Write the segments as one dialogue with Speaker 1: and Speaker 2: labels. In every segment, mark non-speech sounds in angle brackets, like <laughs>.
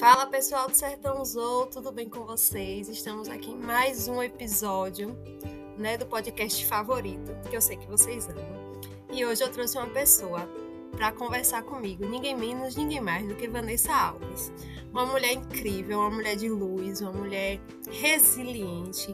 Speaker 1: Fala pessoal do Sertão Zou, tudo bem com vocês? Estamos aqui em mais um episódio né, do podcast favorito, que eu sei que vocês amam. E hoje eu trouxe uma pessoa para conversar comigo, ninguém menos, ninguém mais do que Vanessa Alves. Uma mulher incrível, uma mulher de luz, uma mulher resiliente.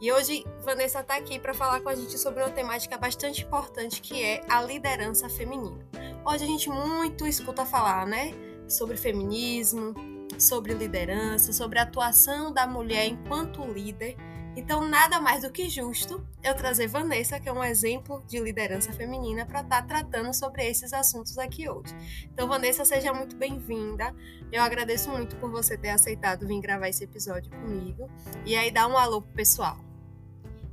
Speaker 1: E hoje Vanessa está aqui para falar com a gente sobre uma temática bastante importante que é a liderança feminina. Hoje a gente muito escuta falar, né, sobre feminismo, sobre liderança, sobre a atuação da mulher enquanto líder. Então, nada mais do que justo eu trazer Vanessa, que é um exemplo de liderança feminina, para estar tá tratando sobre esses assuntos aqui hoje. Então, Vanessa, seja muito bem-vinda. Eu agradeço muito por você ter aceitado vir gravar esse episódio comigo. E aí, dá um alô pro pessoal.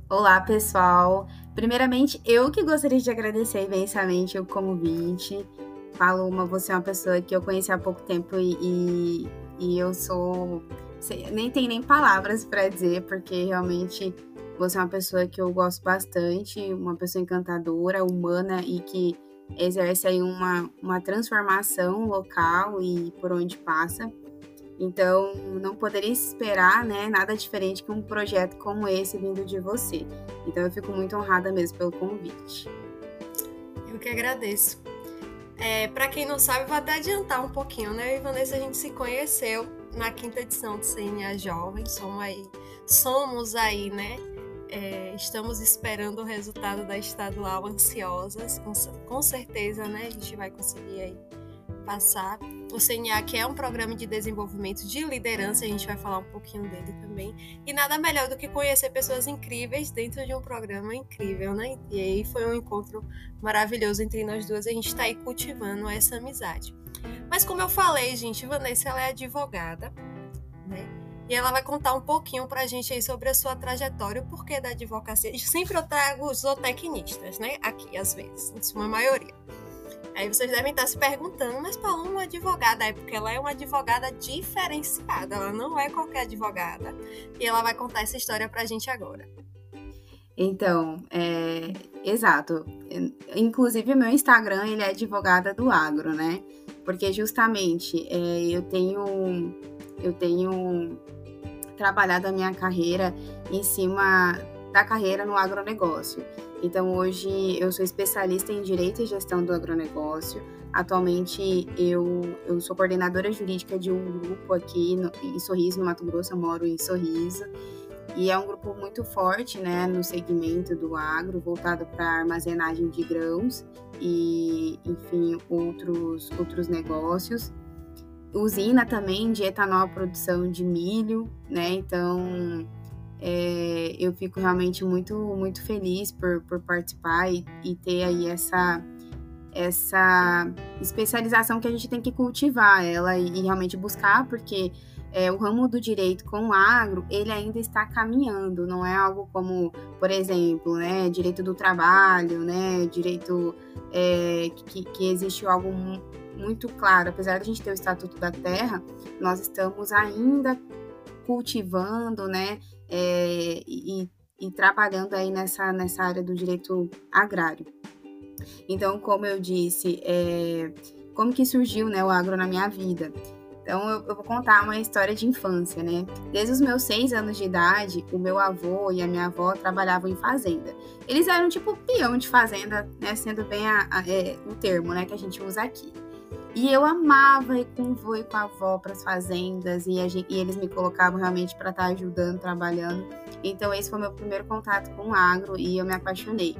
Speaker 2: Olá, pessoal. Primeiramente, eu que gostaria de agradecer imensamente o convite. Paloma, você é uma pessoa que eu conheci há pouco tempo e, e, e eu sou. Nem tem nem palavras para dizer, porque realmente você é uma pessoa que eu gosto bastante, uma pessoa encantadora, humana e que exerce aí uma, uma transformação local e por onde passa. Então, não poderia esperar né, nada diferente que um projeto como esse vindo de você. Então, eu fico muito honrada mesmo pelo convite.
Speaker 1: Eu que agradeço. É, para quem não sabe, vou até adiantar um pouquinho, né? Eu e Vanessa, a gente se conheceu na quinta edição do CNA Jovem, somos aí, somos aí né? É, estamos esperando o resultado da estadual ansiosas, com, com certeza, né? A gente vai conseguir aí passar. O CNA, que é um programa de desenvolvimento de liderança, a gente vai falar um pouquinho dele também. E nada melhor do que conhecer pessoas incríveis dentro de um programa incrível, né? E aí foi um encontro maravilhoso entre nós duas. A gente está aí cultivando essa amizade. Mas como eu falei, gente, Vanessa ela é advogada, né? E ela vai contar um pouquinho pra gente aí sobre a sua trajetória, o porquê da advocacia. Sempre eu trago os zootecnistas, né? Aqui, às vezes, em sua maioria. Aí vocês devem estar se perguntando, mas Paloma é uma advogada, é porque ela é uma advogada diferenciada, ela não é qualquer advogada. E ela vai contar essa história pra gente agora.
Speaker 2: Então, é, exato. Inclusive, meu Instagram, ele é advogada do agro, né? Porque justamente é, eu tenho eu tenho trabalhado a minha carreira em cima da carreira no agronegócio. Então, hoje eu sou especialista em Direito e Gestão do Agronegócio. Atualmente, eu, eu sou coordenadora jurídica de um grupo aqui no, em Sorriso, no Mato Grosso. Eu moro em Sorriso. E é um grupo muito forte né, no segmento do agro, voltado para armazenagem de grãos e, enfim, outros, outros negócios. Usina também de etanol, produção de milho, né? Então, é, eu fico realmente muito, muito feliz por, por participar e, e ter aí essa, essa especialização que a gente tem que cultivar ela e, e realmente buscar, porque é, o ramo do direito com o agro, ele ainda está caminhando, não é algo como, por exemplo, né, direito do trabalho, né, direito é, que, que existe algo muito claro, apesar de a gente ter o Estatuto da Terra, nós estamos ainda cultivando, né, é, e, e trabalhando aí nessa, nessa área do direito agrário. Então, como eu disse, é, como que surgiu né, o agro na minha vida? Então, eu, eu, vou contar uma história de infância, né? Desde os meus seis anos de idade, o meu avô e a minha avó trabalhavam em fazenda. Eles eram tipo peão de fazenda, né? Sendo bem a, a, é, o termo, né, que a gente usa aqui. E eu amava ir com o vô e com a avó para as fazendas e, gente, e, eles me colocavam realmente para estar tá ajudando, trabalhando. Então esse foi meu primeiro contato com o agro e eu me apaixonei.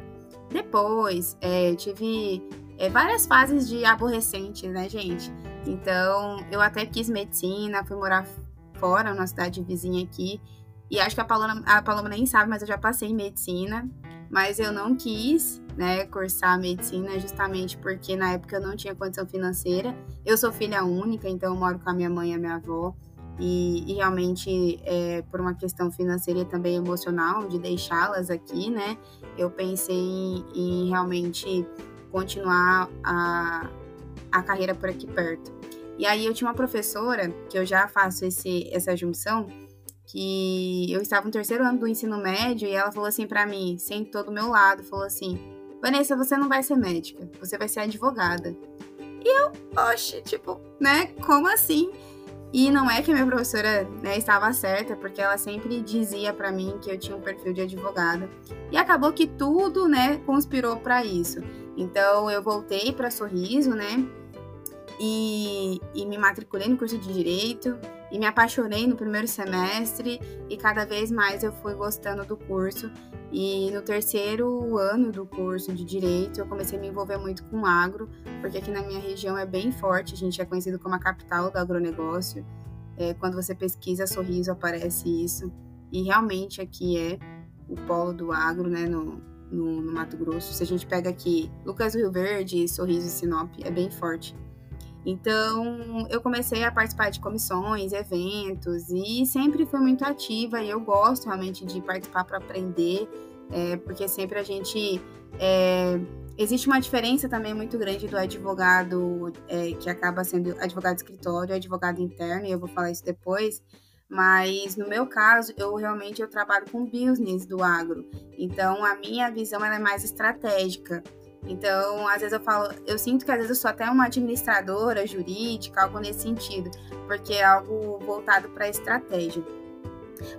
Speaker 2: Depois é, eu tive é, várias fases de aborrecente, né, gente? Então eu até quis medicina, fui morar fora, na cidade vizinha aqui. E acho que a Paloma, a Paloma nem sabe, mas eu já passei em medicina. Mas eu não quis né, cursar medicina justamente porque na época eu não tinha condição financeira. Eu sou filha única, então eu moro com a minha mãe e a minha avó. E, e realmente, é, por uma questão financeira e também emocional, de deixá-las aqui, né, eu pensei em, em realmente continuar a, a carreira por aqui perto. E aí eu tinha uma professora, que eu já faço esse, essa junção, que eu estava no terceiro ano do ensino médio e ela falou assim para mim, sentou do meu lado, falou assim: Vanessa, você não vai ser médica, você vai ser advogada. E eu, oxe, tipo, né? Como assim? E não é que a minha professora né, estava certa, porque ela sempre dizia para mim que eu tinha um perfil de advogada. E acabou que tudo, né, conspirou para isso. Então eu voltei para Sorriso, né? E, e me matriculei no curso de Direito e me apaixonei no primeiro semestre e cada vez mais eu fui gostando do curso. E no terceiro ano do curso de Direito eu comecei a me envolver muito com agro, porque aqui na minha região é bem forte, a gente é conhecido como a capital do agronegócio. É, quando você pesquisa Sorriso aparece isso. E realmente aqui é o polo do agro, né, no, no, no Mato Grosso. Se a gente pega aqui Lucas do Rio Verde, Sorriso e Sinop, é bem forte. Então, eu comecei a participar de comissões, eventos e sempre fui muito ativa e eu gosto realmente de participar para aprender, é, porque sempre a gente. É, existe uma diferença também muito grande do advogado é, que acaba sendo advogado de escritório, advogado interno, e eu vou falar isso depois. Mas no meu caso, eu realmente eu trabalho com business do agro. Então a minha visão ela é mais estratégica. Então, às vezes eu falo, eu sinto que às vezes eu sou até uma administradora jurídica, algo nesse sentido, porque é algo voltado para estratégia.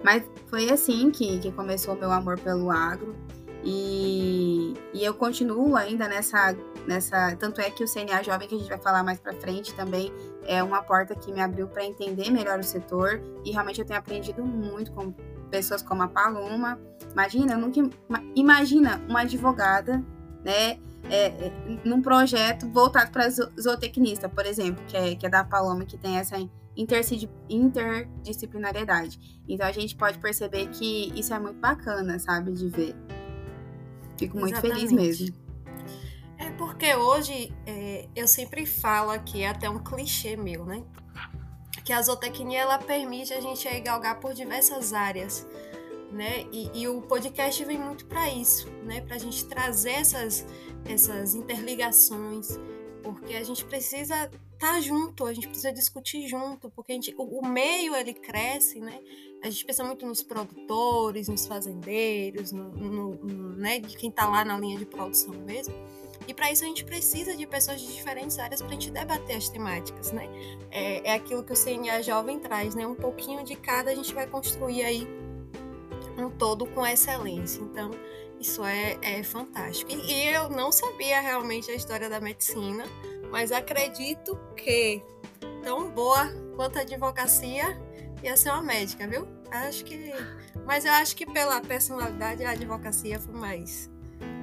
Speaker 2: Mas foi assim que, que começou o meu amor pelo agro. E, e eu continuo ainda nessa, nessa. Tanto é que o CNA Jovem, que a gente vai falar mais para frente também, é uma porta que me abriu para entender melhor o setor. E realmente eu tenho aprendido muito com pessoas como a Paloma. Imagina, eu nunca. Imagina uma advogada, né? É, num projeto voltado para zootecnista, por exemplo, que é, que é da Paloma, que tem essa interdisciplinariedade. Então a gente pode perceber que isso é muito bacana, sabe, de ver. Fico muito Exatamente. feliz mesmo.
Speaker 1: É porque hoje é, eu sempre falo aqui, é até um clichê meu, né? Que a zootecnia ela permite a gente galgar por diversas áreas, né? E, e o podcast vem muito para isso, né? Para a gente trazer essas essas interligações, porque a gente precisa estar tá junto, a gente precisa discutir junto, porque a gente, o, o, meio ele cresce, né? A gente pensa muito nos produtores, nos fazendeiros, no, no, no né, de quem está lá na linha de produção mesmo. E para isso a gente precisa de pessoas de diferentes áreas para a gente debater as temáticas, né? É, é aquilo que o CNA Jovem traz, né? Um pouquinho de cada a gente vai construir aí um todo com excelência. Então, isso é, é fantástico. E, e eu não sabia realmente a história da medicina, mas acredito que tão boa quanto a advocacia ia ser uma médica, viu? Acho que. Mas eu acho que pela personalidade a advocacia foi mais,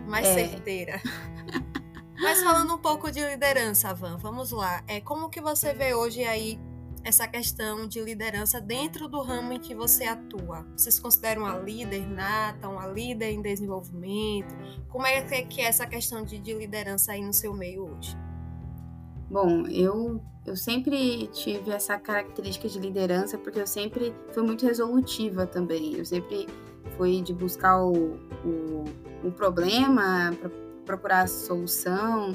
Speaker 1: mais é. certeira. <laughs> Mas falando um pouco de liderança, Van, vamos lá. É, como que você vê hoje aí essa questão de liderança dentro do ramo em que você atua? Você se considera uma líder nata, uma líder em desenvolvimento? Como é que é essa questão de, de liderança aí no seu meio hoje?
Speaker 2: Bom, eu, eu sempre tive essa característica de liderança porque eu sempre fui muito resolutiva também. Eu sempre fui de buscar o, o, o problema, procurar a solução.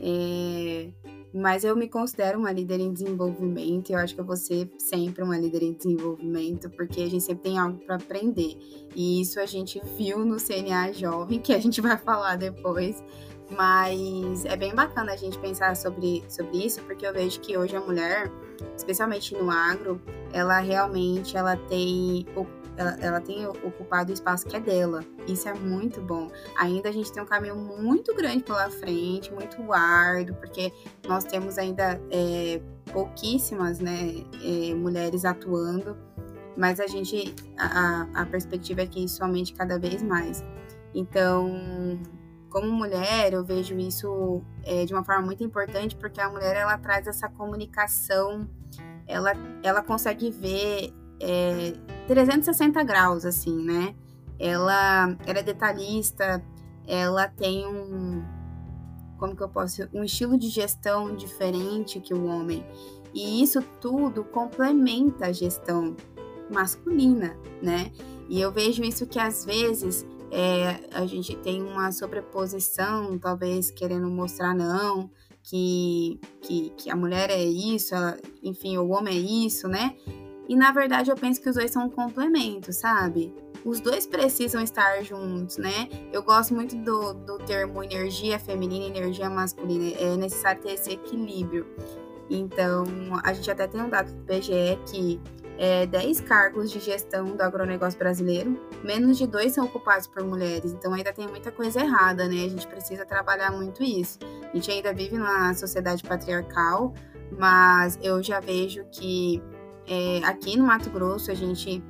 Speaker 2: É, mas eu me considero uma líder em desenvolvimento e eu acho que eu vou ser sempre uma líder em desenvolvimento, porque a gente sempre tem algo para aprender. E isso a gente viu no CNA Jovem, que a gente vai falar depois. Mas é bem bacana a gente pensar sobre, sobre isso, porque eu vejo que hoje a mulher, especialmente no agro, ela realmente ela tem ela, ela tem ocupado o espaço que é dela. Isso é muito bom. Ainda a gente tem um caminho muito grande pela frente, muito árduo, porque nós temos ainda é, pouquíssimas né, é, mulheres atuando, mas a gente, a, a perspectiva é que isso aumente cada vez mais. Então, como mulher, eu vejo isso é, de uma forma muito importante, porque a mulher ela traz essa comunicação, ela, ela consegue ver é, 360 graus, assim, né? Ela, é detalhista, ela tem um. Como que eu posso. Um estilo de gestão diferente que o homem. E isso tudo complementa a gestão masculina, né? E eu vejo isso que às vezes é, a gente tem uma sobreposição, talvez querendo mostrar não, que, que, que a mulher é isso, ela, enfim, o homem é isso, né? E na verdade eu penso que os dois são um complemento, sabe? Os dois precisam estar juntos, né? Eu gosto muito do, do termo energia feminina e energia masculina. É necessário ter esse equilíbrio. Então, a gente até tem um dado do PGE que é, 10 cargos de gestão do agronegócio brasileiro, menos de dois são ocupados por mulheres. Então ainda tem muita coisa errada, né? A gente precisa trabalhar muito isso. A gente ainda vive numa sociedade patriarcal, mas eu já vejo que é, aqui no Mato Grosso a gente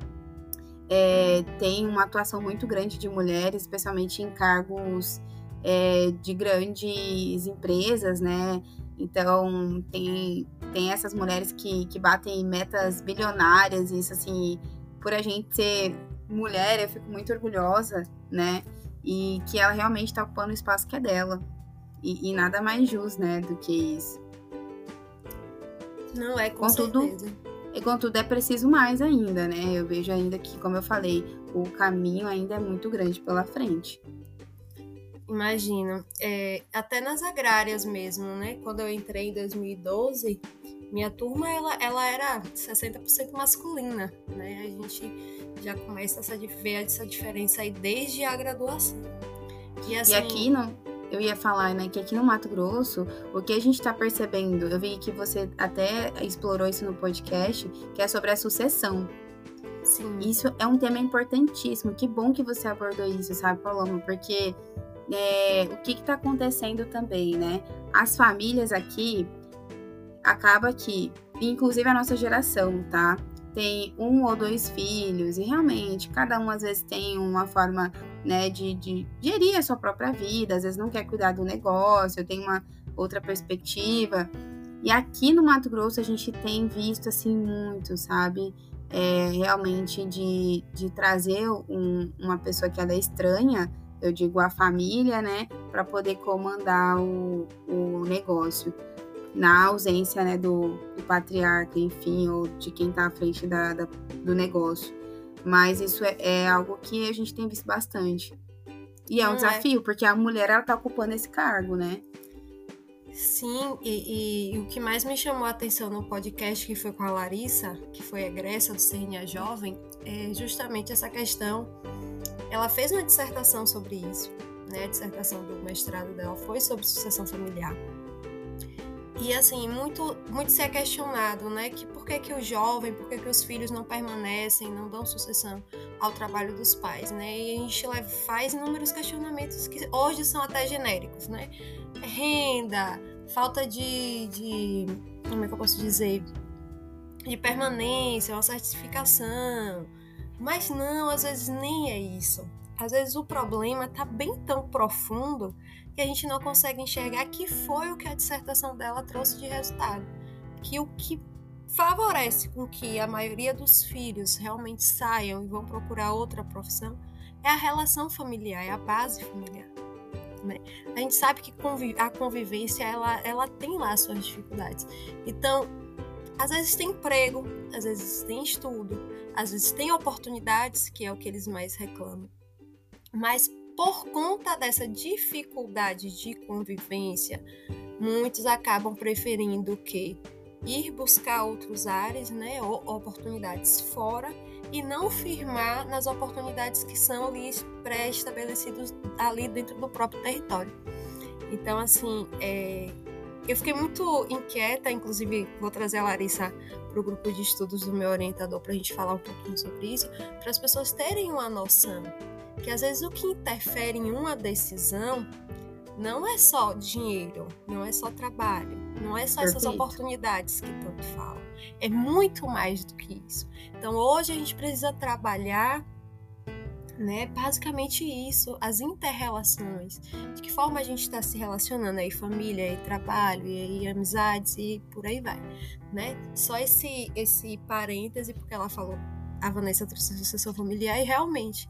Speaker 2: é, tem uma atuação muito grande de mulheres, especialmente em cargos é, de grandes empresas, né? Então, tem, tem essas mulheres que, que batem metas bilionárias, e isso, assim, por a gente ser mulher, eu fico muito orgulhosa, né? E que ela realmente está ocupando o espaço que é dela. E, e, nada mais justo, né, do que isso.
Speaker 1: Não é, com contudo, certeza.
Speaker 2: E contudo, é preciso mais ainda, né? Eu vejo ainda que, como eu falei, o caminho ainda é muito grande pela frente.
Speaker 1: Imagino. É, até nas agrárias mesmo, né? Quando eu entrei em 2012, minha turma ela, ela era 60% masculina, né? A gente já começa a ver essa diferença aí desde a graduação.
Speaker 2: E, assim, e aqui não, eu ia falar, né, que aqui no Mato Grosso, o que a gente está percebendo, eu vi que você até explorou isso no podcast, que é sobre a sucessão. Sim. Isso é um tema importantíssimo. Que bom que você abordou isso, sabe, Paloma? Porque é, o que está acontecendo também, né? As famílias aqui acaba que, inclusive a nossa geração, tá? Tem um ou dois filhos e realmente cada um às vezes tem uma forma, né, de, de gerir a sua própria vida, às vezes não quer cuidar do negócio, tem uma outra perspectiva. E aqui no Mato Grosso a gente tem visto assim muito, sabe? É, realmente de, de trazer um, uma pessoa que ela é estranha eu digo a família, né, para poder comandar o, o negócio, na ausência, né, do, do patriarca, enfim, ou de quem está à frente da, da, do negócio. Mas isso é, é, algo que a gente tem visto bastante. E é um Não é. desafio, é. porque a mulher, ela tá ocupando esse cargo, né?
Speaker 1: Sim, e, e, o que mais me chamou a atenção no podcast que foi com a Larissa, que foi egressa do CNA Jovem, é justamente essa questão ela fez uma dissertação sobre isso, né? A dissertação do mestrado dela foi sobre sucessão familiar. E assim, muito, muito se é questionado, né, que por que, que o jovem, por que, que os filhos não permanecem, não dão sucessão ao trabalho dos pais, né? E a gente faz inúmeros questionamentos que hoje são até genéricos, né? Renda, falta de, de como é que eu posso dizer, de permanência, uma certificação, mas não, às vezes nem é isso. Às vezes o problema está bem tão profundo que a gente não consegue enxergar que foi o que a dissertação dela trouxe de resultado. Que o que favorece com que a maioria dos filhos realmente saiam e vão procurar outra profissão é a relação familiar, é a base familiar. Né? A gente sabe que a convivência ela, ela tem lá suas dificuldades. Então, às vezes tem emprego, às vezes tem estudo, às vezes tem oportunidades, que é o que eles mais reclamam. Mas por conta dessa dificuldade de convivência, muitos acabam preferindo que ir buscar outros ares, né, ou oportunidades fora e não firmar nas oportunidades que são ali pré-estabelecidas ali dentro do próprio território. Então, assim, é, eu fiquei muito inquieta, inclusive vou trazer a Larissa para o grupo de estudos do meu orientador para a gente falar um pouquinho sobre isso, para as pessoas terem uma noção que às vezes o que interfere em uma decisão não é só dinheiro, não é só trabalho, não é só Perfeito. essas oportunidades que tanto falam. É muito mais do que isso. Então hoje a gente precisa trabalhar né? Basicamente isso, as interrelações, de que forma a gente está se relacionando aí, família, e trabalho, e aí amizades e por aí vai, né? Só esse esse parêntese porque ela falou a Vanessa trouxe sucessão familiar e realmente.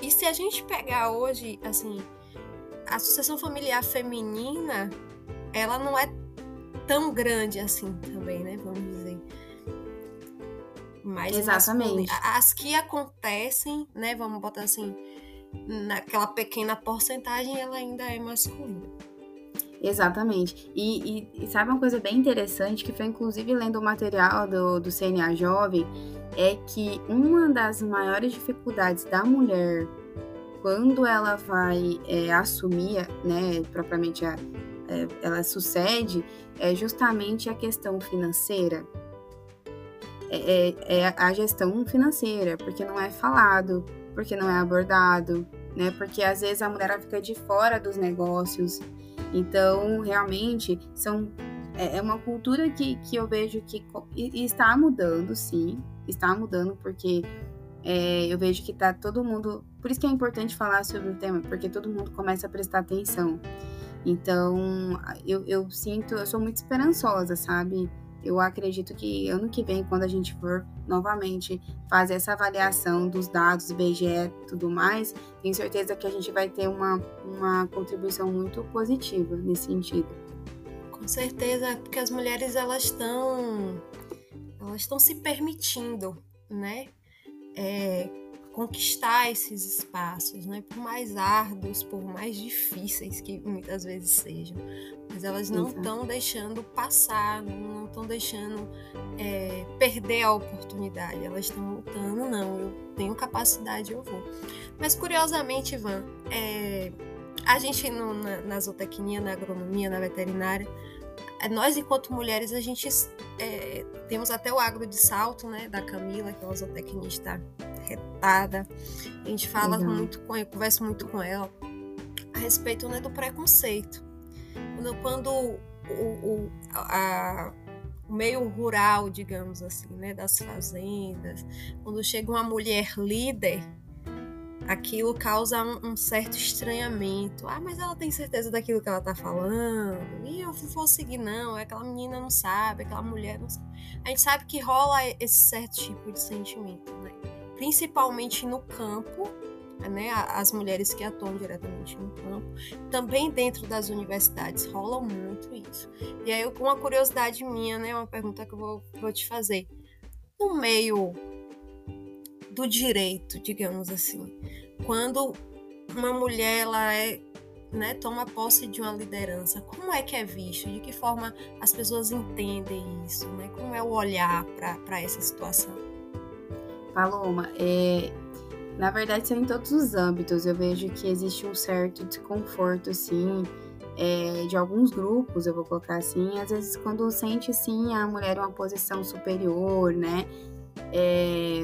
Speaker 1: E se a gente pegar hoje, assim, a sucessão familiar feminina, ela não é tão grande assim também, né? Vamos dizer mais Exatamente. As que acontecem, né, vamos botar assim, naquela pequena porcentagem, ela ainda é masculina.
Speaker 2: Exatamente. E, e, e, sabe uma coisa bem interessante, que foi inclusive lendo o material do, do CNA Jovem, é que uma das maiores dificuldades da mulher quando ela vai é, assumir, né, propriamente a, é, ela sucede é justamente a questão financeira. É, é, é, a gestão financeira, porque não é falado, porque não é abordado, né? Porque às vezes a mulher fica de fora dos negócios. Então, realmente, são é, é uma cultura que, que eu vejo que está mudando, sim, está mudando, porque é, eu vejo que tá todo mundo. Por isso que é importante falar sobre o tema, porque todo mundo começa a prestar atenção. Então, eu, eu sinto, eu sou muito esperançosa, sabe? Eu acredito que ano que vem, quando a gente for novamente fazer essa avaliação dos dados, IBGE e tudo mais, tenho certeza que a gente vai ter uma, uma contribuição muito positiva nesse sentido.
Speaker 1: Com certeza, porque as mulheres elas estão elas estão se permitindo, né? É, conquistar esses espaços, né? Por mais árduos, por mais difíceis que muitas vezes sejam, mas elas não estão deixando passar, não estão deixando é, perder a oportunidade. Elas estão lutando, não. Eu tenho capacidade, eu vou. Mas curiosamente, Ivan, é, a gente no, na, na zootecnia, na agronomia, na veterinária, nós enquanto mulheres a gente é, temos até o agro de salto, né, da Camila, que é uma zootecnista retada. A gente fala uhum. muito com eu converso muito com ela a respeito né, do preconceito. Quando, quando o, o, a, o meio rural, digamos assim, né, das fazendas, quando chega uma mulher líder, aquilo causa um, um, certo estranhamento. Ah, mas ela tem certeza daquilo que ela tá falando. E eu vou seguir, não. É aquela menina não sabe, aquela mulher não sabe. A gente sabe que rola esse certo tipo de sentimento, né? Principalmente no campo, né? As mulheres que atuam diretamente no campo. Também dentro das universidades rola muito isso. E aí, uma curiosidade minha, né? Uma pergunta que eu vou, vou te fazer. No meio do direito, digamos assim. Quando uma mulher ela é, né, toma posse de uma liderança, como é que é visto? De que forma as pessoas entendem isso? Né? Como é o olhar para essa situação?
Speaker 2: Paloma, é, na verdade em todos os âmbitos. Eu vejo que existe um certo desconforto, assim, é, de alguns grupos, eu vou colocar assim, às vezes quando sente, sim, a mulher em uma posição superior, né? É,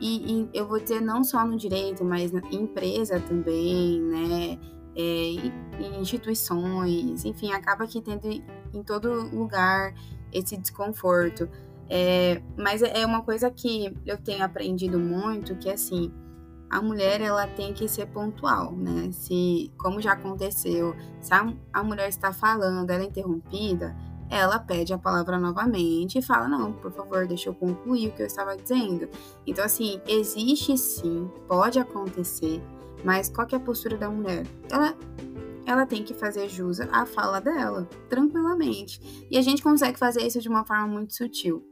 Speaker 2: e, e, eu vou dizer não só no direito, mas na empresa também, né? É, instituições, enfim, acaba que tendo em todo lugar esse desconforto. É, mas é uma coisa que eu tenho aprendido muito, que assim, a mulher ela tem que ser pontual, né? Se, como já aconteceu, se a, a mulher está falando, ela é interrompida, ela pede a palavra novamente e fala: Não, por favor, deixa eu concluir o que eu estava dizendo. Então, assim, existe sim, pode acontecer, mas qual é a postura da mulher? Ela, ela tem que fazer jus à fala dela, tranquilamente. E a gente consegue fazer isso de uma forma muito sutil.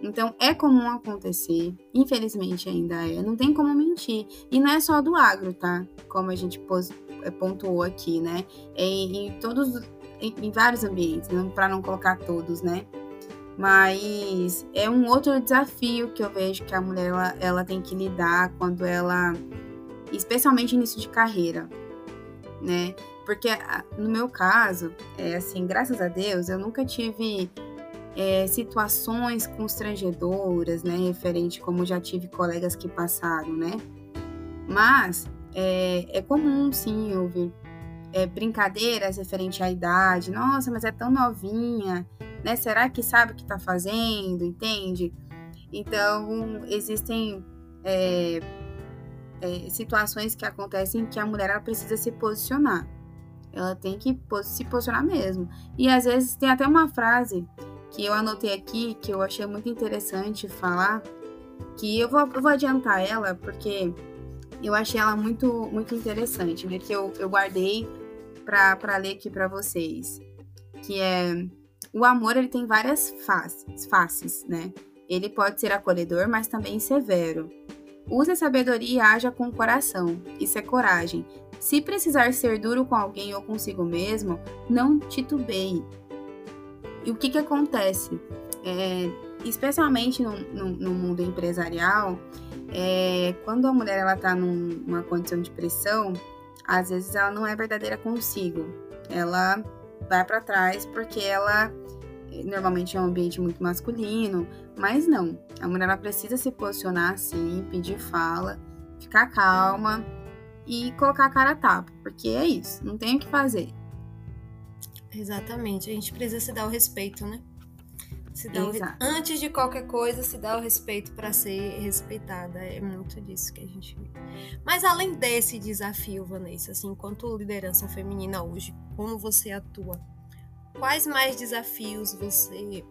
Speaker 2: Então, é comum acontecer, infelizmente ainda é, não tem como mentir. E não é só do agro, tá? Como a gente eh, pontuou aqui, né? É em, em todos em, em vários ambientes, para não colocar todos, né? Mas é um outro desafio que eu vejo que a mulher ela, ela tem que lidar quando ela, especialmente início de carreira, né? Porque no meu caso, é assim, graças a Deus, eu nunca tive é, situações constrangedoras, né? Referente como já tive colegas que passaram, né? Mas é, é comum, sim, ouvir é, brincadeiras referente à idade. Nossa, mas é tão novinha, né? Será que sabe o que está fazendo? Entende? Então, existem é, é, situações que acontecem que a mulher precisa se posicionar. Ela tem que se posicionar mesmo. E às vezes tem até uma frase que eu anotei aqui que eu achei muito interessante falar, que eu vou, eu vou adiantar ela porque eu achei ela muito, muito interessante, né? Que eu, eu guardei para ler aqui para vocês. Que é o amor ele tem várias faces, faces, né? Ele pode ser acolhedor, mas também severo. Use a sabedoria e haja com o coração. Isso é coragem. Se precisar ser duro com alguém ou consigo mesmo, não titubeie. E o que, que acontece? É, especialmente no, no, no, mundo empresarial, é, quando a mulher está numa condição de pressão, às vezes ela não é verdadeira consigo. Ela vai para trás porque ela normalmente é um ambiente muito masculino, mas não. A mulher ela precisa se posicionar assim, pedir fala, ficar calma e colocar a cara a tapa, porque é isso, não tem o que fazer.
Speaker 1: Exatamente, a gente precisa se dar o respeito, né? Se dá o... Antes de qualquer coisa, se dá o respeito para ser respeitada. É muito disso que a gente vê. Mas além desse desafio, Vanessa, assim, enquanto liderança feminina hoje, como você atua? Quais mais desafios você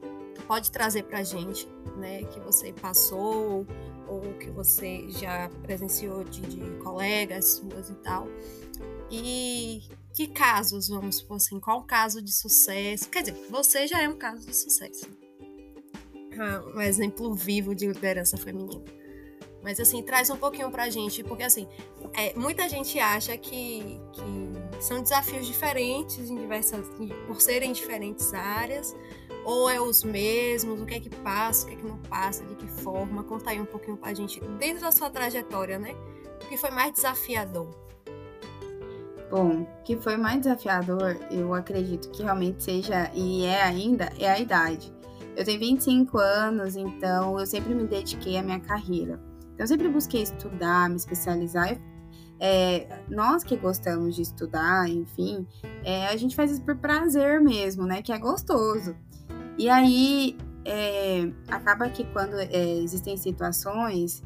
Speaker 1: pode trazer para a gente, né? Que você passou ou que você já presenciou de, de colegas suas e tal? E que casos, vamos supor assim, qual caso de sucesso? Quer dizer, você já é um caso de sucesso um exemplo vivo de liderança feminina. Mas assim, traz um pouquinho pra gente, porque assim, é, muita gente acha que, que são desafios diferentes em diversas, por serem diferentes áreas, ou é os mesmos, o que é que passa, o que é que não passa, de que forma. Conta aí um pouquinho pra gente, dentro da sua trajetória, né? O que foi mais desafiador?
Speaker 2: Bom, o que foi mais desafiador, eu acredito que realmente seja, e é ainda, é a idade. Eu tenho 25 anos, então eu sempre me dediquei à minha carreira. Então, eu sempre busquei estudar, me especializar. É, nós que gostamos de estudar, enfim, é, a gente faz isso por prazer mesmo, né? Que é gostoso. E aí, é, acaba que quando é, existem situações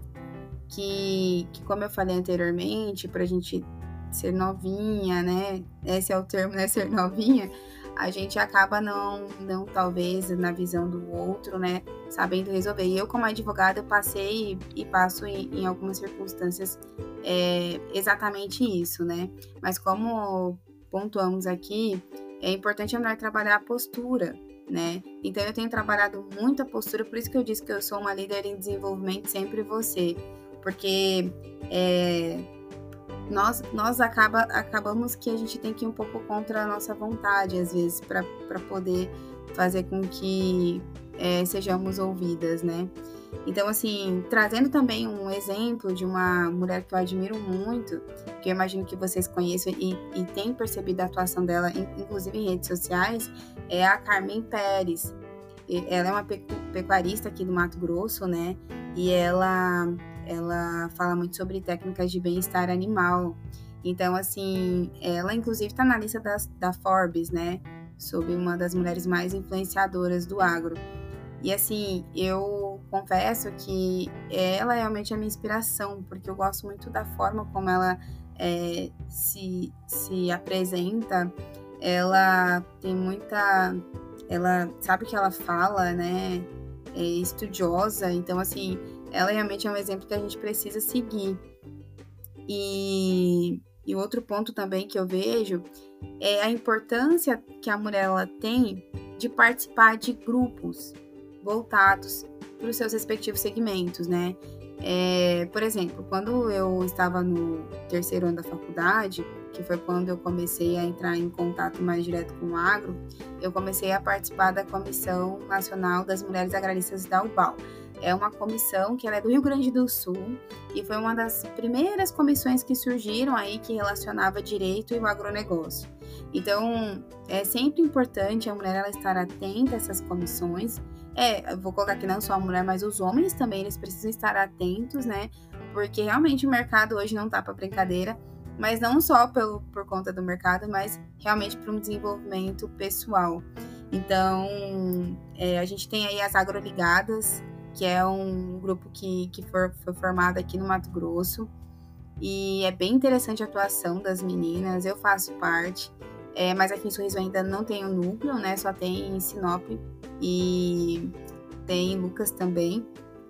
Speaker 2: que, que, como eu falei anteriormente, para a gente ser novinha, né? Esse é o termo, né? Ser novinha a gente acaba não, não talvez na visão do outro, né, sabendo resolver. E eu, como advogada, passei e, passo em, em, algumas circunstâncias é, exatamente isso, né? Mas como pontuamos aqui, é importante a mulher trabalhar a postura, né? Então eu tenho trabalhado muito a postura, por isso que eu disse que eu sou uma líder em desenvolvimento sempre você, porque é, nós, nós acaba, acabamos que a gente tem que ir um pouco contra a nossa vontade, às vezes, para poder fazer com que é, sejamos ouvidas, né? Então, assim, trazendo também um exemplo de uma mulher que eu admiro muito, que eu imagino que vocês conheçam e, e têm percebido a atuação dela, inclusive em redes sociais, é a Carmen Pérez. Ela é uma pecuarista aqui do Mato Grosso, né? E ela ela fala muito sobre técnicas de bem-estar animal. Então, assim, ela inclusive está na lista das, da Forbes, né? Sobre uma das mulheres mais influenciadoras do agro. E assim, eu confesso que ela é realmente a minha inspiração, porque eu gosto muito da forma como ela é, se, se apresenta. Ela tem muita. Ela sabe o que ela fala, né? É estudiosa. Então, assim, ela realmente é um exemplo que a gente precisa seguir. E, e outro ponto também que eu vejo é a importância que a mulher ela tem de participar de grupos voltados para os seus respectivos segmentos, né? É, por exemplo, quando eu estava no terceiro ano da faculdade, que foi quando eu comecei a entrar em contato mais direto com o agro, eu comecei a participar da Comissão Nacional das Mulheres Agraristas da UBAL é uma comissão que ela é do Rio Grande do Sul e foi uma das primeiras comissões que surgiram aí que relacionava direito e o agronegócio. Então, é sempre importante a mulher ela estar atenta a essas comissões. É, vou colocar aqui não só a mulher, mas os homens também, eles precisam estar atentos, né? Porque realmente o mercado hoje não tá para brincadeira, mas não só pelo, por conta do mercado, mas realmente para um desenvolvimento pessoal. Então, é, a gente tem aí as agroligadas, que é um grupo que, que for, foi formado aqui no Mato Grosso. E é bem interessante a atuação das meninas, eu faço parte. É, mas aqui em Sorriso ainda não tem o um núcleo, né? Só tem em Sinop e tem Lucas também,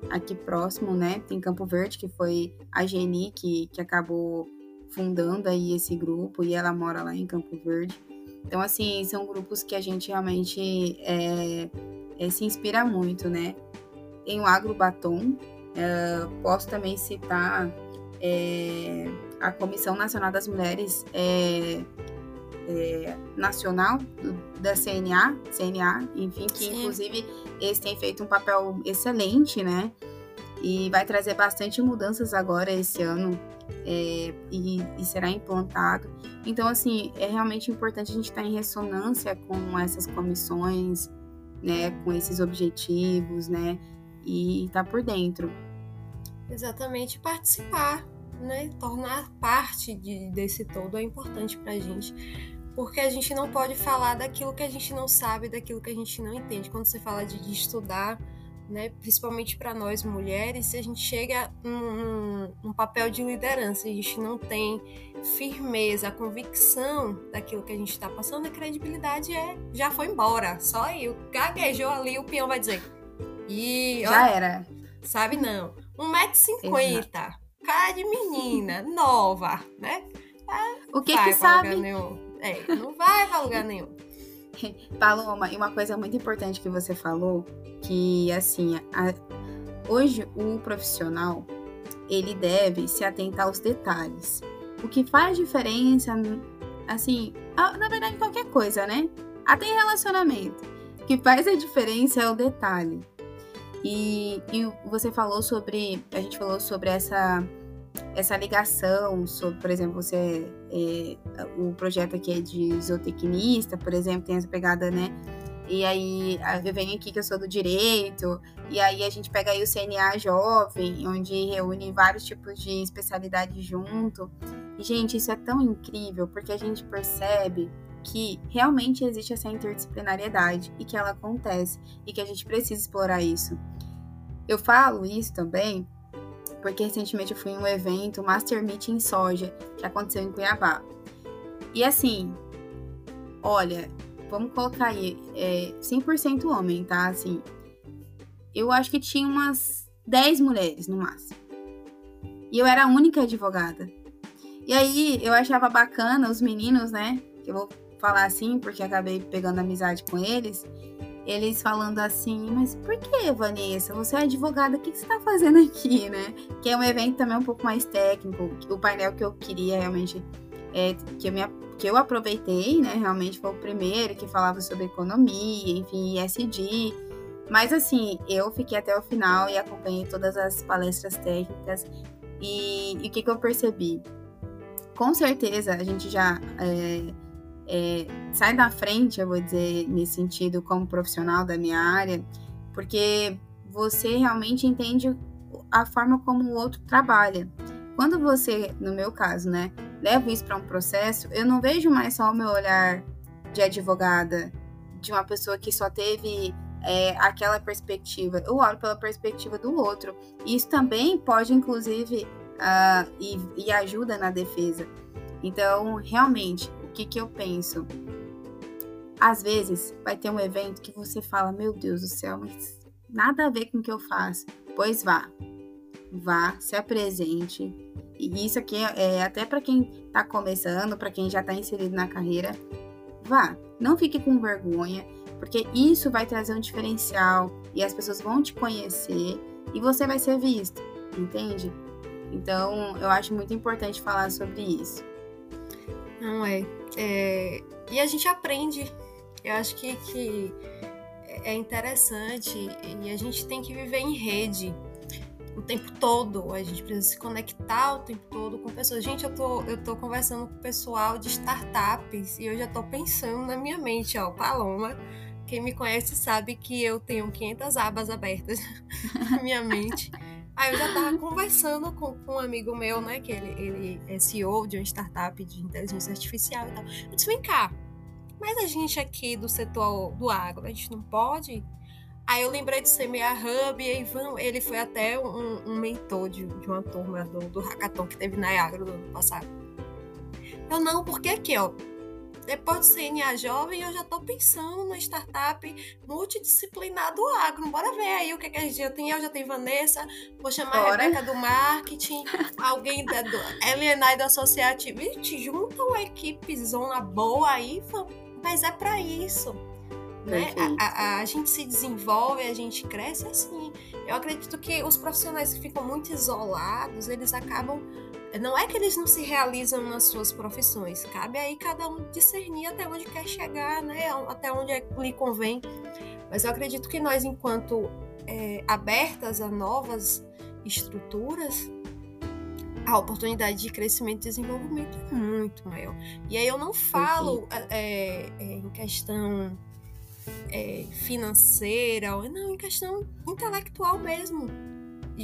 Speaker 2: aqui próximo, né? Tem Campo Verde, que foi a Geni que, que acabou fundando aí esse grupo e ela mora lá em Campo Verde. Então, assim, são grupos que a gente realmente é, é, se inspira muito, né? Tem o Agrobatom. Uh, posso também citar é, a Comissão Nacional das Mulheres é, é, Nacional da CNA, CNA, enfim, que Sim. inclusive eles têm feito um papel excelente, né? E vai trazer bastante mudanças agora esse ano é, e, e, será implantado. Então, assim, é realmente importante a gente estar em ressonância com essas comissões, né, com esses objetivos, né, e estar por dentro.
Speaker 1: Exatamente, participar, né, tornar parte de, desse todo é importante para a gente porque a gente não pode falar daquilo que a gente não sabe, daquilo que a gente não entende. Quando você fala de, de estudar, né, principalmente para nós mulheres, se a gente chega num, num, papel de liderança, a gente não tem firmeza, convicção daquilo que a gente está passando, a credibilidade é já foi embora. Só aí, gaguejou ali, o peão vai dizer. E,
Speaker 2: já era.
Speaker 1: Sabe, não. 1,50m, cara de menina, nova, né?
Speaker 2: o que que sabe?
Speaker 1: Nenhum. É, não vai pra lugar nenhum. <laughs>
Speaker 2: Paloma, e uma coisa muito importante que você falou, que assim, a, hoje o profissional, ele deve se atentar aos detalhes. O que faz diferença, assim, na verdade qualquer coisa, né? Até em relacionamento. O que faz a diferença é o detalhe. E, e você falou sobre, a gente falou sobre essa essa ligação sobre, por exemplo, você é, o projeto aqui é de zootecnista, por exemplo, tem essa pegada, né? E aí eu venho aqui que eu sou do direito, e aí a gente pega aí o CNA jovem, onde reúne vários tipos de especialidade junto. E, gente, isso é tão incrível, porque a gente percebe que realmente existe essa interdisciplinariedade e que ela acontece e que a gente precisa explorar isso. Eu falo isso também porque recentemente eu fui em um evento, Master Meeting Soja, que aconteceu em Cuiabá. E assim, olha, vamos colocar aí, é 100% homem, tá? Assim, eu acho que tinha umas 10 mulheres no máximo. E eu era a única advogada. E aí eu achava bacana os meninos, né? Eu vou falar assim, porque acabei pegando amizade com eles eles falando assim, mas por que, Vanessa? Você é advogada, o que, você está fazendo aqui, né? Que é um evento também um pouco mais técnico. O painel que eu queria realmente, é, que, eu me, que eu aproveitei, né? Realmente foi o primeiro que falava sobre economia, enfim, ESG. Mas assim, eu fiquei até o final e acompanhei todas as palestras técnicas. E, e o que, que eu percebi? Com certeza a gente já. É, é, sai da frente, eu vou dizer, nesse sentido, como profissional da minha área, porque você realmente entende a forma como o outro trabalha. Quando você, no meu caso, né, leva isso para um processo, eu não vejo mais só o meu olhar de advogada, de uma pessoa que só teve é, aquela perspectiva. Eu olho pela perspectiva do outro. Isso também pode, inclusive, uh, e, e ajuda na defesa. Então, realmente, que, que eu penso? Às vezes vai ter um evento que você fala, meu Deus do céu, mas nada a ver com o que eu faço. Pois vá. Vá, se apresente. E isso aqui é, é até para quem está começando, para quem já está inserido na carreira. Vá, não fique com vergonha, porque isso vai trazer um diferencial e as pessoas vão te conhecer e você vai ser visto, entende? Então, eu acho muito importante falar sobre isso.
Speaker 1: Não é. É. E a gente aprende. Eu acho que, que é interessante e a gente tem que viver em rede o tempo todo. A gente precisa se conectar o tempo todo com pessoas. Gente, eu tô, eu tô conversando com o pessoal de startups e eu já tô pensando na minha mente, ó, Paloma. Quem me conhece sabe que eu tenho 500 abas abertas <laughs> na minha mente. Aí eu já tava conversando com, com, um amigo meu, né? Que ele, ele é CEO de uma startup de inteligência artificial e tal. Eu disse, vem cá, mas a gente aqui do setor do agro, a gente não pode? Aí eu lembrei do CMA Hub, e aí ele foi até um, um mentor de, de, uma turma do, do hackathon que teve na Agro do ano passado. Eu não, porque aqui, ó, depois do CNA Jovem, eu já estou pensando na startup multidisciplinar do agro. Bora ver aí o que, que a gente já tem. Eu já tenho Vanessa, vou chamar Bora. a Rebeca do marketing, alguém da, do LNI do Associativo. A gente junta uma equipe zona boa aí, mas é para isso. Né? A, a, a, gente se desenvolve, a gente cresce assim. Eu acredito que os profissionais que ficam muito isolados, eles acabam não é que eles não se realizam nas suas profissões, cabe aí cada um discernir até onde quer chegar, né? Até onde é, lhe convém. Mas eu acredito que nós, enquanto é, abertas a novas estruturas, a oportunidade de crescimento e desenvolvimento é muito maior. E aí eu não falo é, é, em questão é, financeira, não, em questão intelectual mesmo.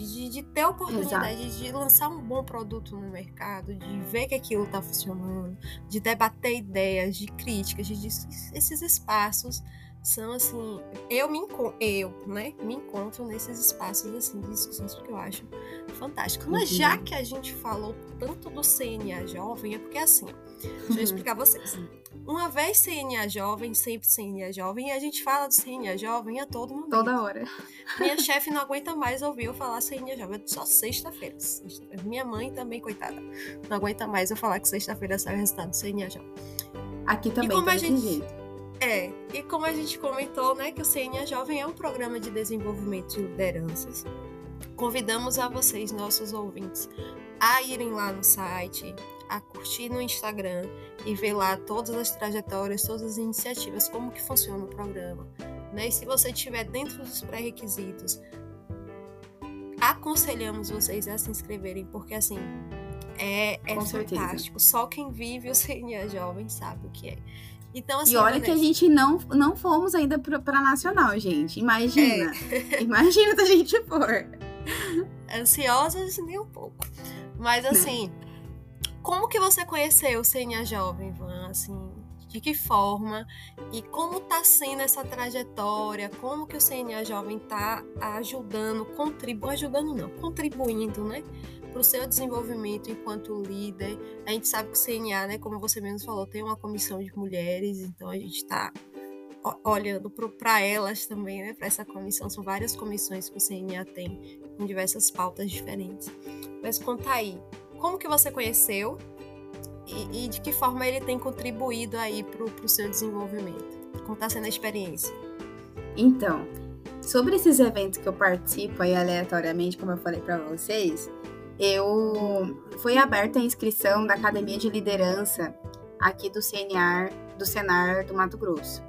Speaker 1: De, de ter a oportunidade Exato. de lançar um bom produto no mercado, de ver que aquilo está funcionando, de debater ideias, de críticas, de, de esses espaços são assim, eu me eu, né, me encontro nesses espaços assim de discussões porque eu acho fantástico. Mas já uhum. que a gente falou tanto do CNA jovem, é porque assim, deixa eu uhum. explicar a vocês. Uma vez CNA jovem, sempre CNA jovem, e a gente fala do CNA jovem a todo momento.
Speaker 2: Toda hora.
Speaker 1: Minha <laughs> chefe não aguenta mais ouvir eu falar CNA jovem, só sexta-feira. Minha mãe também, coitada, não aguenta mais eu falar que sexta-feira sai o resultado do CNA jovem.
Speaker 2: Aqui também, e como tá a gente... jeito.
Speaker 1: É, e como a gente comentou, né, que o CNA Jovem é um programa de desenvolvimento de lideranças, convidamos a vocês, nossos ouvintes, a irem lá no site, a curtir no Instagram e ver lá todas as trajetórias, todas as iniciativas, como que funciona o programa. Né? E se você estiver dentro dos pré-requisitos, aconselhamos vocês a se inscreverem, porque assim, é, é fantástico. Só quem vive o CNA Jovem sabe o que é. Então, assim,
Speaker 2: e olha que a gente não, não fomos ainda para nacional, gente. Imagina. É. Imagina se a gente for.
Speaker 1: Ansiosas nem um pouco. Mas né. assim, como que você conheceu o CNA Jovem, Van? Assim, de que forma? E como tá sendo essa trajetória? Como que o CNA Jovem tá ajudando, contribuindo, ajudando não, contribuindo, né? Para o seu desenvolvimento enquanto líder. A gente sabe que o CNA, né, como você mesmo falou, tem uma comissão de mulheres, então a gente está olhando para elas também, né, para essa comissão. São várias comissões que o CNA tem, com diversas pautas diferentes. Mas conta aí, como que você conheceu e, e de que forma ele tem contribuído aí para o seu desenvolvimento? Como está sendo a experiência?
Speaker 2: Então, sobre esses eventos que eu participo aí aleatoriamente, como eu falei para vocês, eu foi aberta a inscrição da Academia de Liderança aqui do CNR, do Senar do Mato Grosso,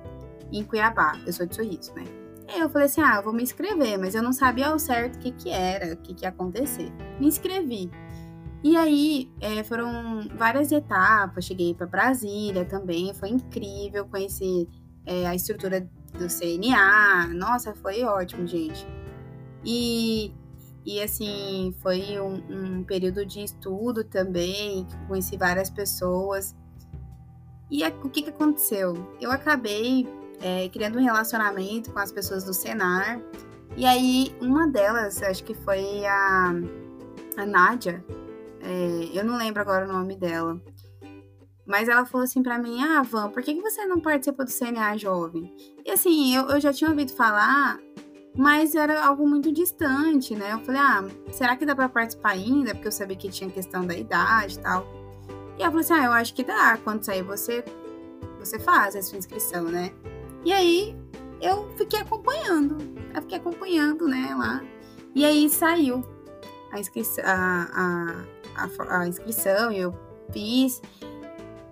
Speaker 2: em Cuiabá. Eu sou de Sorriso, né? Aí eu falei assim: ah, vou me inscrever, mas eu não sabia ao certo o que, que era, o que, que ia acontecer. Me inscrevi. E aí é, foram várias etapas. Cheguei para Brasília também, foi incrível conhecer é, a estrutura do CNA. Nossa, foi ótimo, gente. E e assim, foi um, um período de estudo também, conheci várias pessoas. E a, o que, que aconteceu? Eu acabei é, criando um relacionamento com as pessoas do Senar. E aí, uma delas, acho que foi a, a Nádia, é, eu não lembro agora o nome dela. Mas ela falou assim para mim: Ah, Van, por que, que você não participa do CNA Jovem? E assim, eu, eu já tinha ouvido falar, mas era algo muito distante, né? Eu falei, ah, será que dá para participar ainda? Porque eu sabia que tinha questão da idade e tal. E ela falou assim, ah, eu acho que dá. Quando sair você, você faz a sua inscrição, né? E aí eu fiquei acompanhando. Eu fiquei acompanhando, né, lá. E aí saiu a inscrição, a, a, a, a inscrição eu fiz.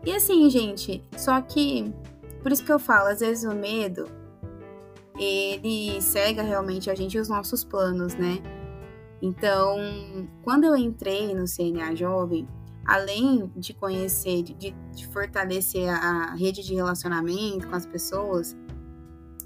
Speaker 2: E assim, gente, só que por isso que eu falo, às vezes o medo ele cega realmente a gente e os nossos planos, né? Então, quando eu entrei no CNA Jovem, além de conhecer, de, de fortalecer a, rede de relacionamento com as pessoas,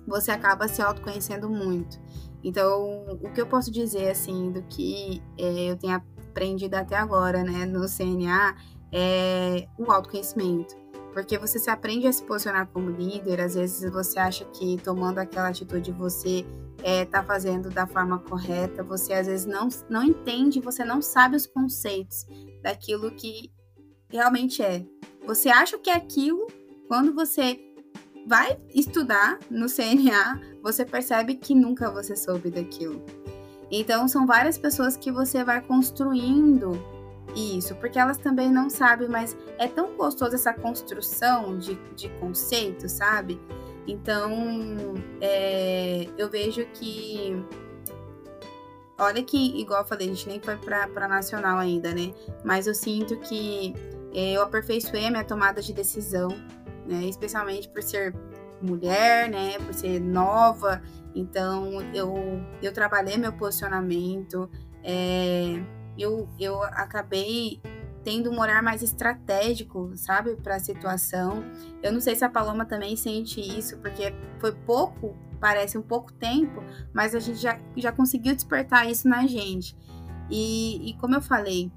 Speaker 2: você acaba se autoconhecendo muito. Então, o que eu posso dizer, assim, do que é, eu tenho aprendido até agora, né, no CNA, é o autoconhecimento. Porque você se aprende a se posicionar como líder, às vezes você acha que tomando aquela atitude você está é, tá fazendo da forma correta, você às vezes não, não entende, você não sabe os conceitos daquilo que realmente é. Você acha que é aquilo, quando você vai estudar no CNA, você percebe que nunca você soube daquilo. Então, são várias pessoas que você vai construindo isso, porque elas também não sabem, mas é tão gostoso essa construção de, de conceito, sabe? Então, é, eu vejo que. Olha que, igual eu falei, a gente nem foi para nacional ainda, né? Mas eu sinto que é, eu aperfeiçoei a minha tomada de decisão, né? Especialmente por ser mulher, né? Por ser nova. Então, eu, eu trabalhei meu posicionamento. É, eu, eu acabei tendo um olhar mais estratégico, sabe, para a situação. Eu não sei se a Paloma também sente isso, porque foi pouco, parece um pouco tempo, mas a gente já, já conseguiu despertar isso na gente. E, e como eu falei,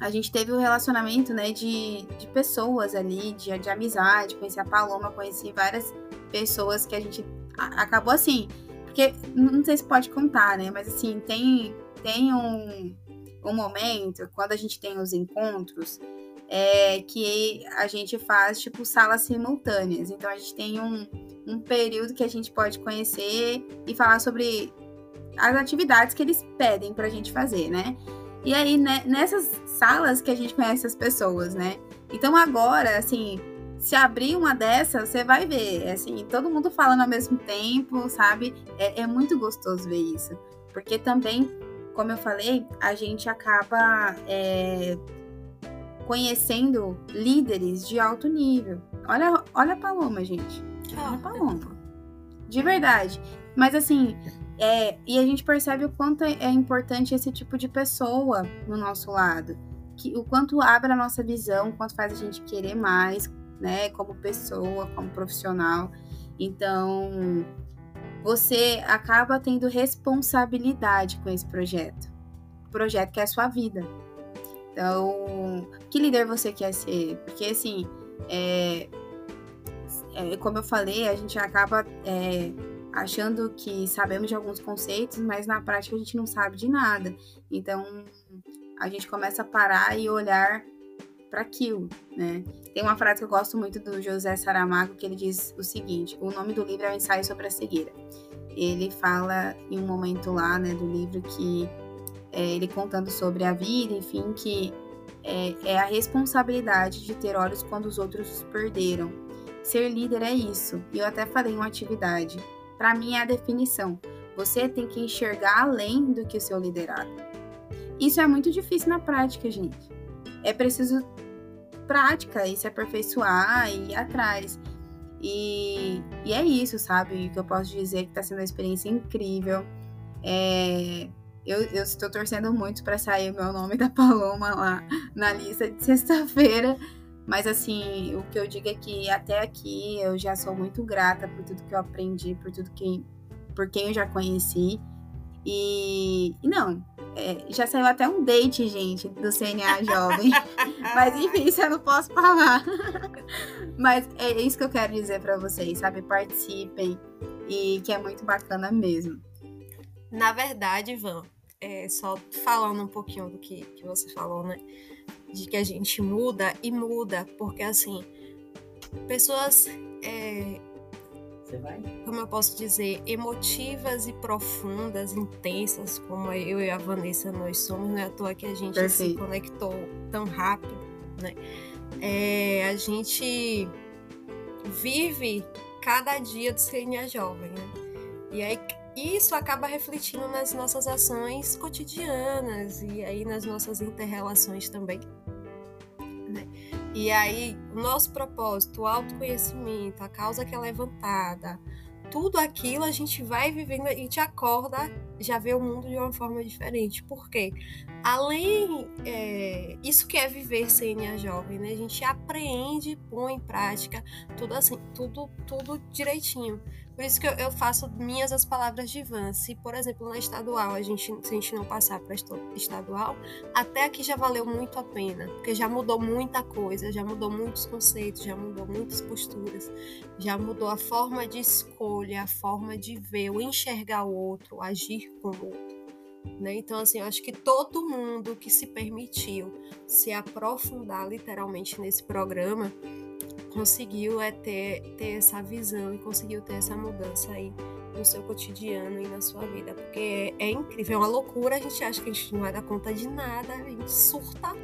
Speaker 2: a gente teve um relacionamento, né, de, de pessoas ali, de, de amizade, conheci a Paloma, conheci várias pessoas que a gente acabou assim, porque não sei se pode contar, né, mas assim, tem, tem um, um momento, quando a gente tem os encontros, é que a gente faz, tipo, salas simultâneas. Então, a gente tem um, um período que a gente pode conhecer e falar sobre as atividades que eles pedem pra gente fazer, né? E aí, né, nessas salas que a gente conhece as pessoas, né? Então, agora, assim, se abrir uma dessas, você vai ver, assim, todo mundo falando ao mesmo tempo, sabe? É, é muito gostoso ver isso. Porque também como eu falei, a gente acaba é, conhecendo líderes de alto nível. Olha, olha a Paloma, gente. Olha a Paloma. De verdade. Mas assim, é, e a gente percebe o quanto é importante esse tipo de pessoa no nosso lado. Que, o quanto abre a nossa visão, o quanto faz a gente querer mais, né, como pessoa, como profissional. Então, você acaba tendo responsabilidade com esse projeto. Projeto que é a sua vida. Então, que líder você quer ser? Porque, assim, é, é, como eu falei, a gente acaba é, achando que sabemos de alguns conceitos, mas na prática a gente não sabe de nada. Então, a gente começa a parar e olhar para aquilo, né? Tem uma frase que eu gosto muito do José Saramago que ele diz o seguinte: o nome do livro é o ensaio sobre a cegueira. Ele fala em um momento lá, né, do livro que é, ele contando sobre a vida, enfim, que é, é a responsabilidade de ter olhos quando os outros os perderam. Ser líder é isso. E eu até falei uma atividade. Para mim é a definição. Você tem que enxergar além do que o seu liderado. Isso é muito difícil na prática, gente. É preciso prática e se aperfeiçoar e ir atrás. E, e é isso, sabe? O que eu posso dizer que está sendo uma experiência incrível. É, eu, eu estou torcendo muito para sair o meu nome da <laughs> Paloma lá na lista de sexta-feira. Mas assim, o que eu digo é que até aqui eu já sou muito grata por tudo que eu aprendi, por tudo que por quem eu já conheci. E, e não, é, já saiu até um date, gente, do CNA Jovem. <laughs> Mas enfim, isso eu não posso falar. Mas é isso que eu quero dizer para vocês, sabe? Participem e que é muito bacana mesmo.
Speaker 1: Na verdade, Ivan, é, só falando um pouquinho do que, que você falou, né? De que a gente muda e muda, porque assim, pessoas é, você vai? Como eu posso dizer, emotivas e profundas, intensas, como eu e a Vanessa nós somos, não é à toa que a gente Perfeito. se conectou tão rápido, né? É, a gente vive cada dia do CNA Jovem, né? E aí isso acaba refletindo nas nossas ações cotidianas e aí nas nossas interrelações também. Né? E aí, o nosso propósito, o autoconhecimento, a causa que é levantada, tudo aquilo a gente vai vivendo e te acorda, já vê o mundo de uma forma diferente. Por quê? Além, é, isso que é viver CNA jovem, né? A gente aprende, põe em prática, tudo assim, tudo, tudo direitinho. Por isso que eu, eu, faço minhas as palavras de Ivan. Se, por exemplo, na estadual, a gente, se a gente não passar para estadual, até aqui já valeu muito a pena, porque já mudou muita coisa, já mudou muitos conceitos, já mudou muitas posturas, já mudou a forma de escolha, a forma de ver, o enxergar o outro, agir com o outro. Né? Então, assim, eu acho que todo mundo que se permitiu se aprofundar literalmente nesse programa conseguiu é ter, ter essa visão e conseguiu ter essa mudança aí no seu cotidiano e na sua vida, porque é, é incrível, é uma loucura, a gente acha que a gente não vai dar conta de nada, a gente surta,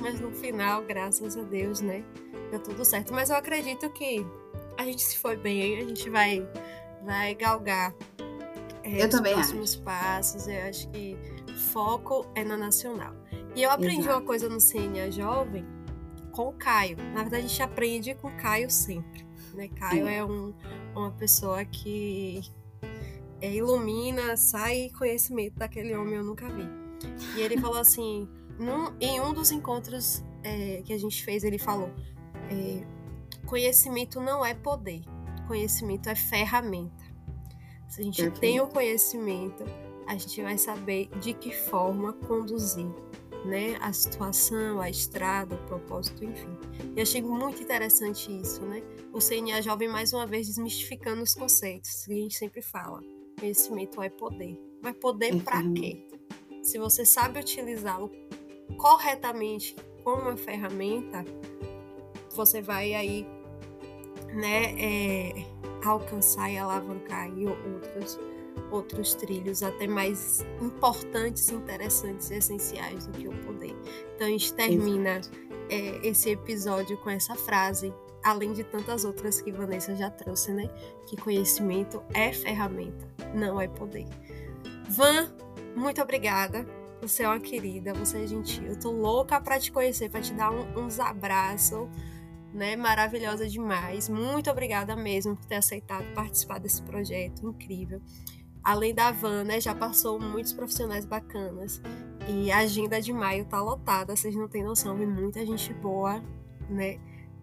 Speaker 1: mas no final, graças a Deus, né, deu tudo certo. Mas eu acredito que a gente se foi bem, a gente vai, vai galgar
Speaker 2: é, eu os também
Speaker 1: próximos acho. passos, eu acho que foco é na nacional. E eu aprendi Exato. uma coisa no CNA Jovem, com o Caio. Na verdade, a gente aprende com o Caio sempre. Né? Caio Sim. é um, uma pessoa que é, ilumina, sai conhecimento daquele homem eu nunca vi. E ele falou assim, num, em um dos encontros é, que a gente fez, ele falou: é, conhecimento não é poder, conhecimento é ferramenta. Se a gente Perfeito. tem o conhecimento, a gente vai saber de que forma conduzir né, a situação, a estrada, o propósito, enfim. E achei muito interessante isso, né? O CNA Jovem, mais uma vez, desmistificando os conceitos que a gente sempre fala. Conhecimento é poder. Mas poder para quê? Se você sabe utilizá-lo corretamente como uma ferramenta, você vai aí, né, é, alcançar e alavancar aí outros outros trilhos até mais importantes, interessantes e essenciais do que o poder. Então a gente termina é, esse episódio com essa frase, além de tantas outras que Vanessa já trouxe, né? Que conhecimento é ferramenta, não é poder. Van, muito obrigada. Você é uma querida, você é gentil. Eu tô louca para te conhecer, para te dar um, uns abraços, né? Maravilhosa demais. Muito obrigada mesmo por ter aceitado participar desse projeto incrível além da van, né, já passou muitos profissionais bacanas. E a agenda de maio tá lotada, vocês não têm noção, vem muita gente boa, né?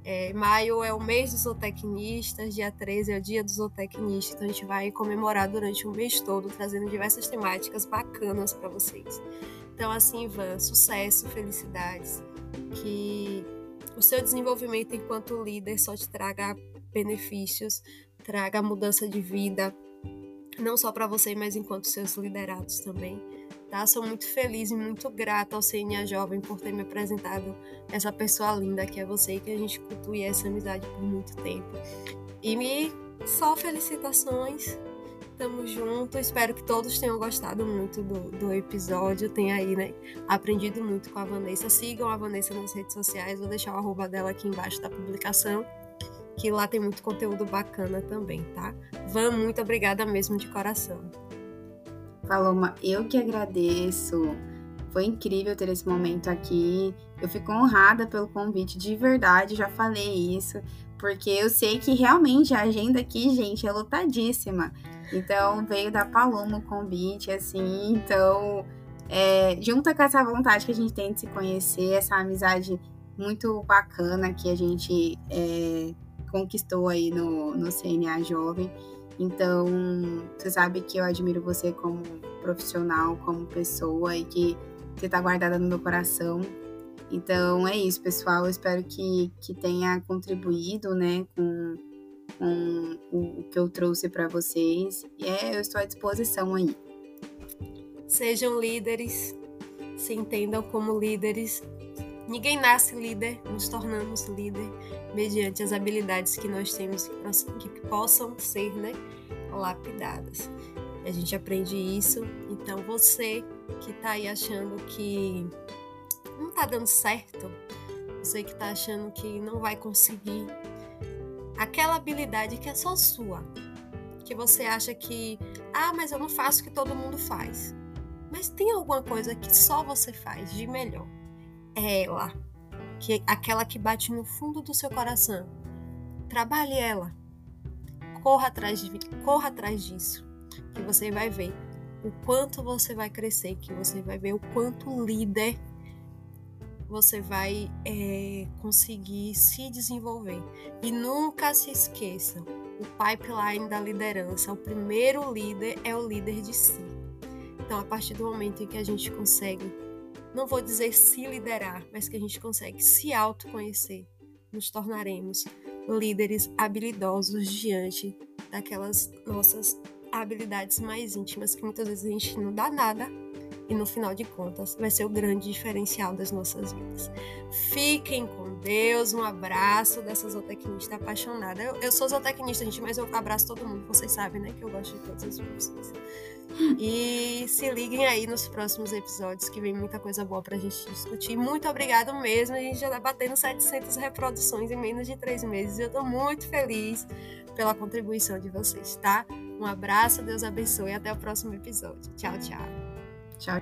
Speaker 1: É, maio é o mês dos zootecnistas, dia 13 é o dia dos zootecnistas, então a gente vai comemorar durante o mês todo, trazendo diversas temáticas bacanas para vocês. Então, assim, Ivan, sucesso, felicidades, que o seu desenvolvimento enquanto líder só te traga benefícios, traga mudança de vida, não só para você, mas enquanto seus liderados também. Tá? Sou muito feliz e muito grata ao CNA Jovem por ter me apresentado essa pessoa linda que é você e que a gente cultue essa amizade por muito tempo. E me só felicitações. Tamo junto. Espero que todos tenham gostado muito do, do episódio. Tenha aí, né? Aprendido muito com a Vanessa. Sigam a Vanessa nas redes sociais. Vou deixar o arroba dela aqui embaixo da publicação que lá tem muito conteúdo bacana também, tá? Van, muito obrigada mesmo de coração.
Speaker 2: Paloma, eu que agradeço. Foi incrível ter esse momento aqui. Eu fico honrada pelo convite, de verdade, já falei isso, porque eu sei que realmente a agenda aqui, gente, é lotadíssima. Então, veio da Paloma o convite, assim, então, é, junta com essa vontade que a gente tem de se conhecer, essa amizade muito bacana que a gente é, conquistou aí no, no CNA Jovem. Então, você sabe que eu admiro você como profissional, como pessoa e que você está guardada no meu coração. Então, é isso, pessoal. Eu espero que, que tenha contribuído, né, com, com o, o que eu trouxe para vocês. E é, eu estou à disposição aí.
Speaker 1: Sejam líderes, se entendam como líderes Ninguém nasce líder, nos tornamos líder mediante as habilidades que nós temos que, possam ser né, lapidadas. A gente aprende isso, então você que está aí achando que não está dando certo, você que está achando que não vai conseguir, aquela habilidade que é só sua, que você acha que, ah, mas eu não faço o que todo mundo faz. Mas tem alguma coisa que só você faz de melhor é ela, que aquela que bate no fundo do seu coração. Trabalhe ela. Corra atrás, de, corra atrás disso, que você vai ver o quanto você vai crescer, que você vai ver o quanto líder você vai é, conseguir se desenvolver. E nunca se esqueça, o pipeline da liderança, o primeiro líder é o líder de si. Então, a partir do momento em que a gente consegue não vou dizer se liderar, mas que a gente consegue se autoconhecer, nos tornaremos líderes habilidosos diante daquelas nossas habilidades mais íntimas que muitas vezes a gente não dá nada e no final de contas vai ser o grande diferencial das nossas vidas. Fiquem com Deus, um abraço dessa zootecnista apaixonada. Eu, eu sou zootecnista, gente, mas eu abraço todo mundo, vocês sabem, né, que eu gosto de todas as pessoas. E se liguem aí nos próximos episódios, que vem muita coisa boa pra gente discutir. Muito obrigada mesmo. A gente já tá batendo 700 reproduções em menos de três meses. Eu tô muito feliz pela contribuição de vocês, tá? Um abraço, Deus abençoe e até o próximo episódio. Tchau, tchau.
Speaker 2: 加